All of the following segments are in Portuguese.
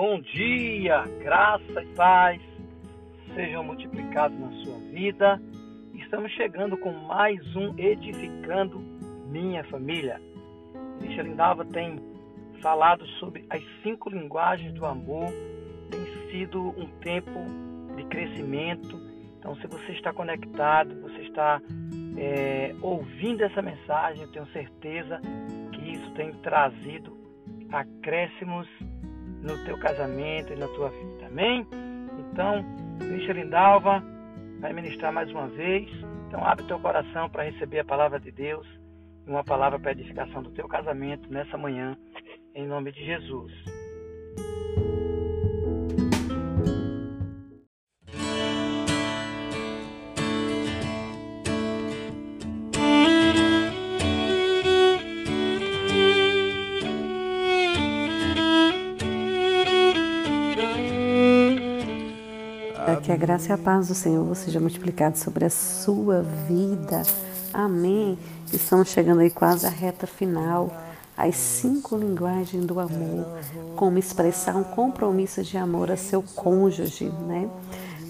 Bom dia, graça e paz sejam multiplicados na sua vida. Estamos chegando com mais um Edificando Minha Família. Misha Lindalva tem falado sobre as cinco linguagens do amor. Tem sido um tempo de crescimento. Então, se você está conectado, você está é, ouvindo essa mensagem, eu tenho certeza que isso tem trazido acréscimos no teu casamento e na tua vida. Amém? Então, Misha Lindalva vai ministrar mais uma vez. Então, abre teu coração para receber a palavra de Deus e uma palavra para edificação do teu casamento nessa manhã, em nome de Jesus. Que a graça e a paz do Senhor seja multiplicada sobre a sua vida. Amém. Estamos chegando aí quase à reta final. As cinco linguagens do amor, como expressar um compromisso de amor a seu cônjuge, né?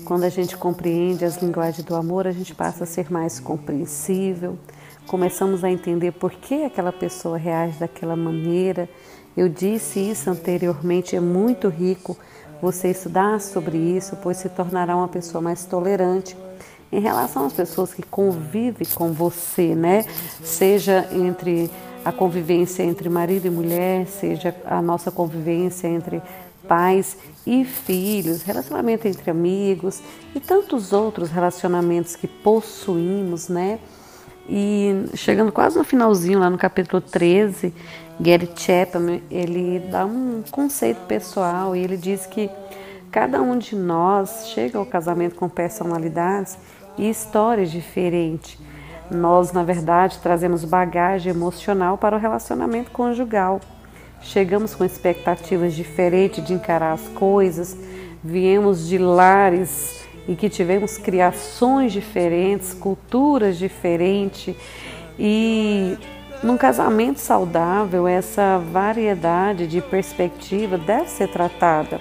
Quando a gente compreende as linguagens do amor, a gente passa a ser mais compreensível, começamos a entender por que aquela pessoa reage daquela maneira. Eu disse isso anteriormente, é muito rico você estudar sobre isso, pois se tornará uma pessoa mais tolerante em relação às pessoas que convivem com você, né? Seja entre a convivência entre marido e mulher, seja a nossa convivência entre pais e filhos, relacionamento entre amigos e tantos outros relacionamentos que possuímos, né? E chegando quase no finalzinho, lá no capítulo 13, Gary Chapman, ele dá um conceito pessoal e ele diz que cada um de nós chega ao casamento com personalidades e histórias diferentes. Nós, na verdade, trazemos bagagem emocional para o relacionamento conjugal. Chegamos com expectativas diferentes de encarar as coisas, viemos de lares e que tivemos criações diferentes, culturas diferentes e num casamento saudável essa variedade de perspectiva deve ser tratada.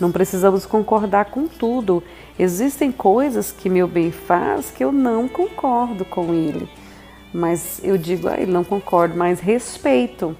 Não precisamos concordar com tudo. Existem coisas que meu bem faz que eu não concordo com ele. Mas eu digo, ah, ele não concordo, mas respeito.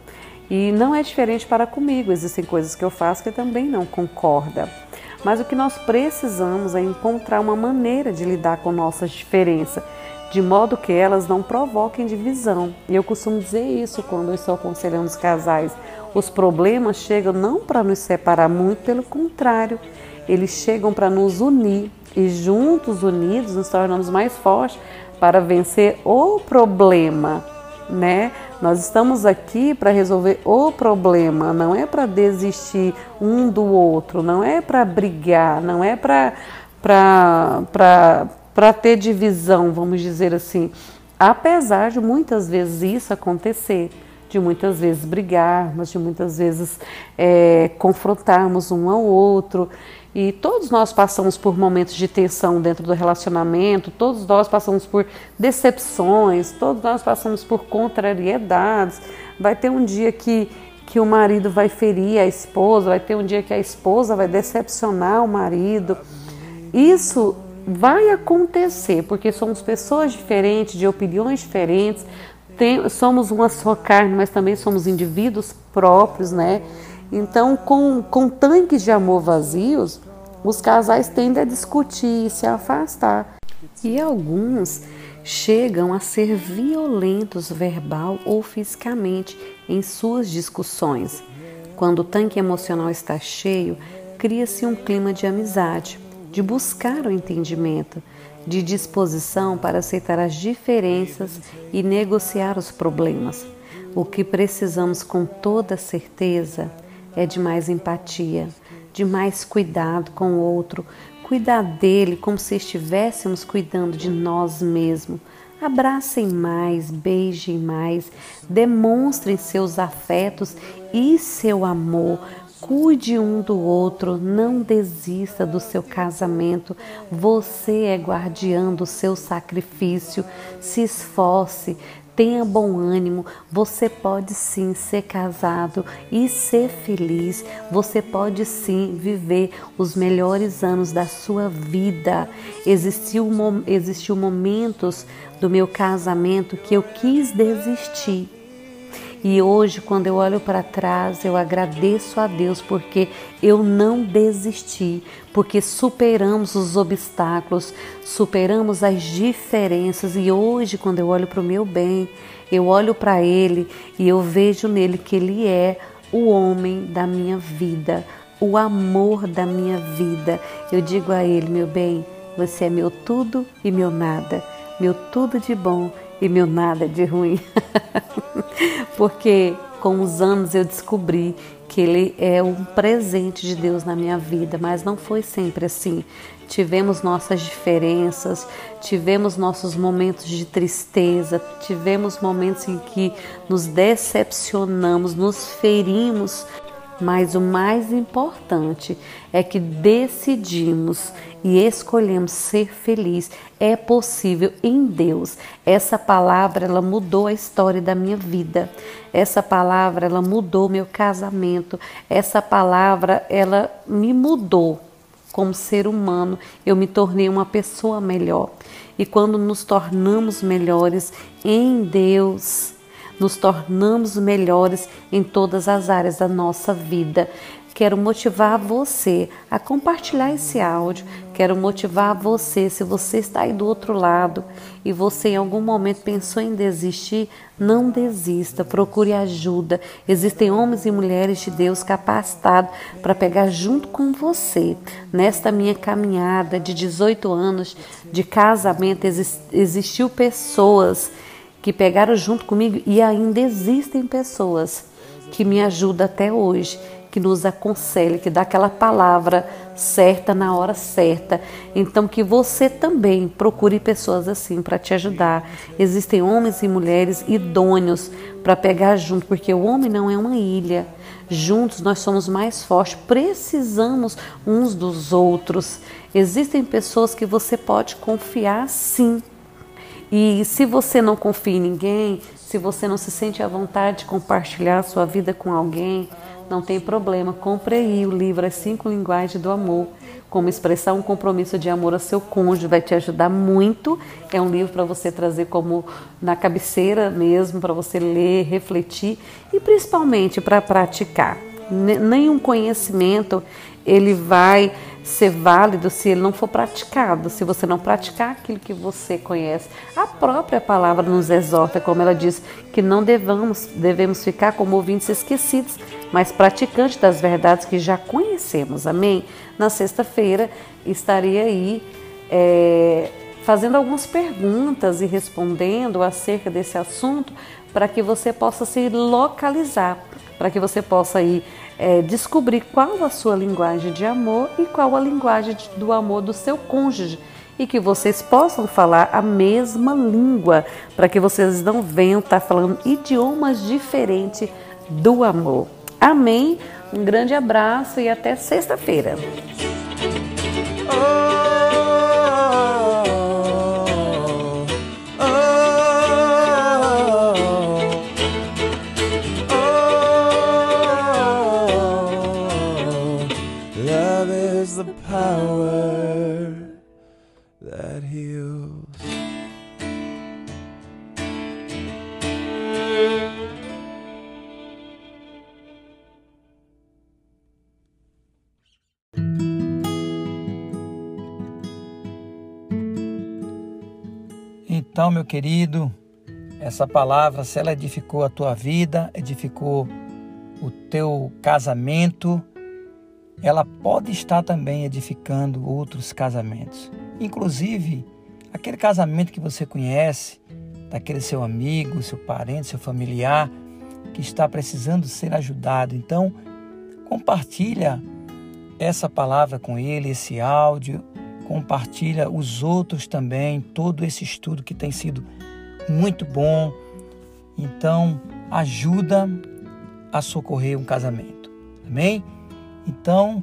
E não é diferente para comigo. Existem coisas que eu faço que também não concorda. Mas o que nós precisamos é encontrar uma maneira de lidar com nossas diferenças, de modo que elas não provoquem divisão. E eu costumo dizer isso quando eu estou aconselhando os casais. Os problemas chegam não para nos separar muito, pelo contrário, eles chegam para nos unir e juntos, unidos, nos tornamos mais fortes para vencer o problema, né? Nós estamos aqui para resolver o problema, não é para desistir um do outro, não é para brigar, não é para ter divisão, vamos dizer assim. Apesar de muitas vezes isso acontecer, de muitas vezes brigarmos, de muitas vezes é, confrontarmos um ao outro. E todos nós passamos por momentos de tensão dentro do relacionamento, todos nós passamos por decepções, todos nós passamos por contrariedades. Vai ter um dia que, que o marido vai ferir a esposa, vai ter um dia que a esposa vai decepcionar o marido. Isso vai acontecer porque somos pessoas diferentes, de opiniões diferentes, tem, somos uma só carne, mas também somos indivíduos próprios, né? Então, com, com tanques de amor vazios, os casais tendem a discutir e se afastar. E alguns chegam a ser violentos verbal ou fisicamente em suas discussões. Quando o tanque emocional está cheio, cria-se um clima de amizade, de buscar o entendimento, de disposição para aceitar as diferenças e negociar os problemas. O que precisamos com toda certeza é de mais empatia, de mais cuidado com o outro, cuidar dele como se estivéssemos cuidando de nós mesmos. Abracem mais, beijem mais, demonstrem seus afetos e seu amor, Cuide um do outro, não desista do seu casamento. Você é guardiã do seu sacrifício. Se esforce, tenha bom ânimo. Você pode sim ser casado e ser feliz. Você pode sim viver os melhores anos da sua vida. Existiu, existiu momentos do meu casamento que eu quis desistir e hoje, quando eu olho para trás, eu agradeço a Deus porque eu não desisti, porque superamos os obstáculos, superamos as diferenças. E hoje, quando eu olho para o meu bem, eu olho para Ele e eu vejo nele que Ele é o homem da minha vida, o amor da minha vida. Eu digo a Ele, meu bem, você é meu tudo e meu nada, meu tudo de bom e meu nada de ruim. Porque com os anos eu descobri que ele é um presente de Deus na minha vida, mas não foi sempre assim. Tivemos nossas diferenças, tivemos nossos momentos de tristeza, tivemos momentos em que nos decepcionamos, nos ferimos, mas o mais importante é que decidimos e escolhemos ser feliz. É possível em Deus. Essa palavra ela mudou a história da minha vida. Essa palavra ela mudou meu casamento. Essa palavra ela me mudou como ser humano. Eu me tornei uma pessoa melhor. E quando nos tornamos melhores em Deus, nos tornamos melhores em todas as áreas da nossa vida. Quero motivar você a compartilhar esse áudio. Quero motivar você, se você está aí do outro lado e você em algum momento pensou em desistir, não desista, procure ajuda. Existem homens e mulheres de Deus capacitados para pegar junto com você. Nesta minha caminhada de 18 anos de casamento, existiu pessoas que pegaram junto comigo e ainda existem pessoas que me ajudam até hoje, que nos aconselham, que dá aquela palavra certa na hora certa. Então que você também procure pessoas assim para te ajudar. Existem homens e mulheres idôneos para pegar junto, porque o homem não é uma ilha. Juntos nós somos mais fortes, precisamos uns dos outros. Existem pessoas que você pode confiar sim e se você não confia em ninguém, se você não se sente à vontade de compartilhar sua vida com alguém, não tem problema. Compre aí o livro As Cinco Linguagens do Amor. Como expressar um compromisso de amor a seu cônjuge vai te ajudar muito. É um livro para você trazer como na cabeceira mesmo, para você ler, refletir e principalmente para praticar. Nenhum conhecimento ele vai ser válido se ele não for praticado, se você não praticar aquilo que você conhece. A própria palavra nos exorta, como ela diz, que não devamos, devemos ficar como ouvintes esquecidos, mas praticantes das verdades que já conhecemos. Amém? Na sexta-feira estarei aí é, fazendo algumas perguntas e respondendo acerca desse assunto para que você possa se localizar, para que você possa ir é, descobrir qual a sua linguagem de amor e qual a linguagem do amor do seu cônjuge e que vocês possam falar a mesma língua, para que vocês não venham estar tá falando idiomas diferentes do amor. Amém? Um grande abraço e até sexta-feira. Então, meu querido, essa palavra, se ela edificou a tua vida, edificou o teu casamento, ela pode estar também edificando outros casamentos. Inclusive, aquele casamento que você conhece, daquele seu amigo, seu parente, seu familiar, que está precisando ser ajudado. Então, compartilha essa palavra com ele, esse áudio, compartilha os outros também, todo esse estudo que tem sido muito bom. Então, ajuda a socorrer um casamento. Amém? Então,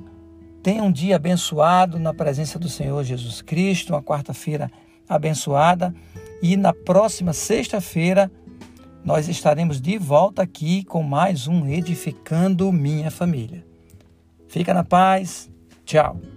tenha um dia abençoado na presença do Senhor Jesus Cristo, uma quarta-feira abençoada e na próxima sexta-feira nós estaremos de volta aqui com mais um Edificando Minha Família. Fica na paz. Tchau.